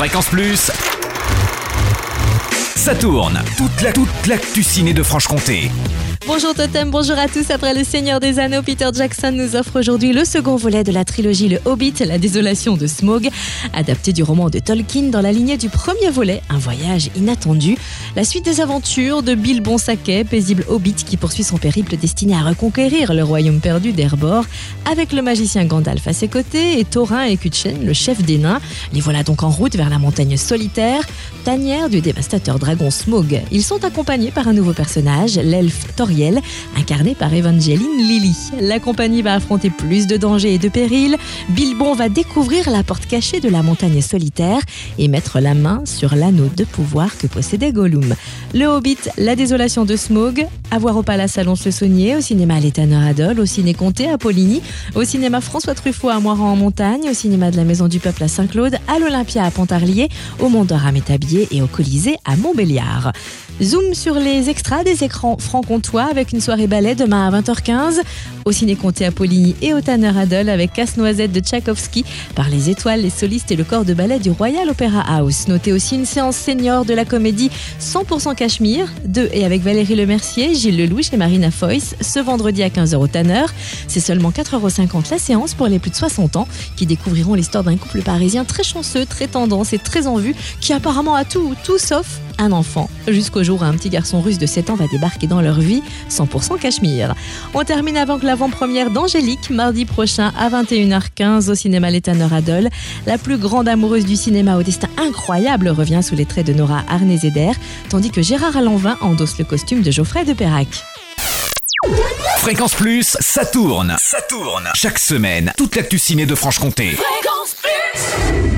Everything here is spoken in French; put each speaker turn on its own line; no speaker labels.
Fréquence Plus. Ça tourne. Toute la toute l'actu ciné de Franche-Comté.
Bonjour Totem, bonjour à tous. Après Le Seigneur des Anneaux, Peter Jackson nous offre aujourd'hui le second volet de la trilogie Le Hobbit, La désolation de Smaug, adapté du roman de Tolkien dans la lignée du premier volet, Un voyage inattendu. La suite des aventures de Bilbon Saquet, paisible Hobbit qui poursuit son périple destiné à reconquérir le royaume perdu d'Erbor, avec le magicien Gandalf à ses côtés et Thorin et Kutchen, le chef des nains. Les voilà donc en route vers la montagne solitaire, tanière du dévastateur dragon Smaug. Ils sont accompagnés par un nouveau personnage, l'elfe Incarné par Evangeline Lilly. La compagnie va affronter plus de dangers et de périls. Bilbon va découvrir la porte cachée de la montagne solitaire et mettre la main sur l'anneau de pouvoir que possédait Gollum. Le Hobbit, la désolation de Smaug, à voir au Palace Alonce-le-Saunier, au cinéma L'Étonneur Adol, au ciné Comté à Poligny, au cinéma François Truffaut à Moiran en Montagne, au cinéma de la Maison du Peuple à Saint-Claude, à l'Olympia à Pontarlier, au Mont d'Or à Métabier et au Colisée à Montbéliard. Zoom sur les extras des écrans franc-comtois avec une soirée ballet demain à 20h15 au Ciné Comté à Poligny et au Tanner Adol avec Casse-Noisette de Tchaïkovski par les étoiles, les solistes et le corps de ballet du Royal Opera House. Notez aussi une séance senior de la comédie 100% Cachemire de et avec Valérie Lemercier, Gilles Lelouch et Marina Foyce ce vendredi à 15h au Tanner. C'est seulement 4,50€ la séance pour les plus de 60 ans qui découvriront l'histoire d'un couple parisien très chanceux, très tendance et très en vue qui apparemment a tout, tout sauf un enfant. Jusqu'au jour où un petit garçon russe de 7 ans va débarquer dans leur vie 100% Cachemire. On termine avant que l'avant-première d'Angélique, mardi prochain à 21h15 au cinéma L'Étonneur Adol. La plus grande amoureuse du cinéma au destin incroyable revient sous les traits de Nora Arnezeder, tandis que Gérard Allanvin endosse le costume de Geoffrey de Perrac.
Fréquence Plus, ça tourne. Ça tourne. Chaque semaine, toute l'actu ciné de Franche-Comté.
Fréquence Plus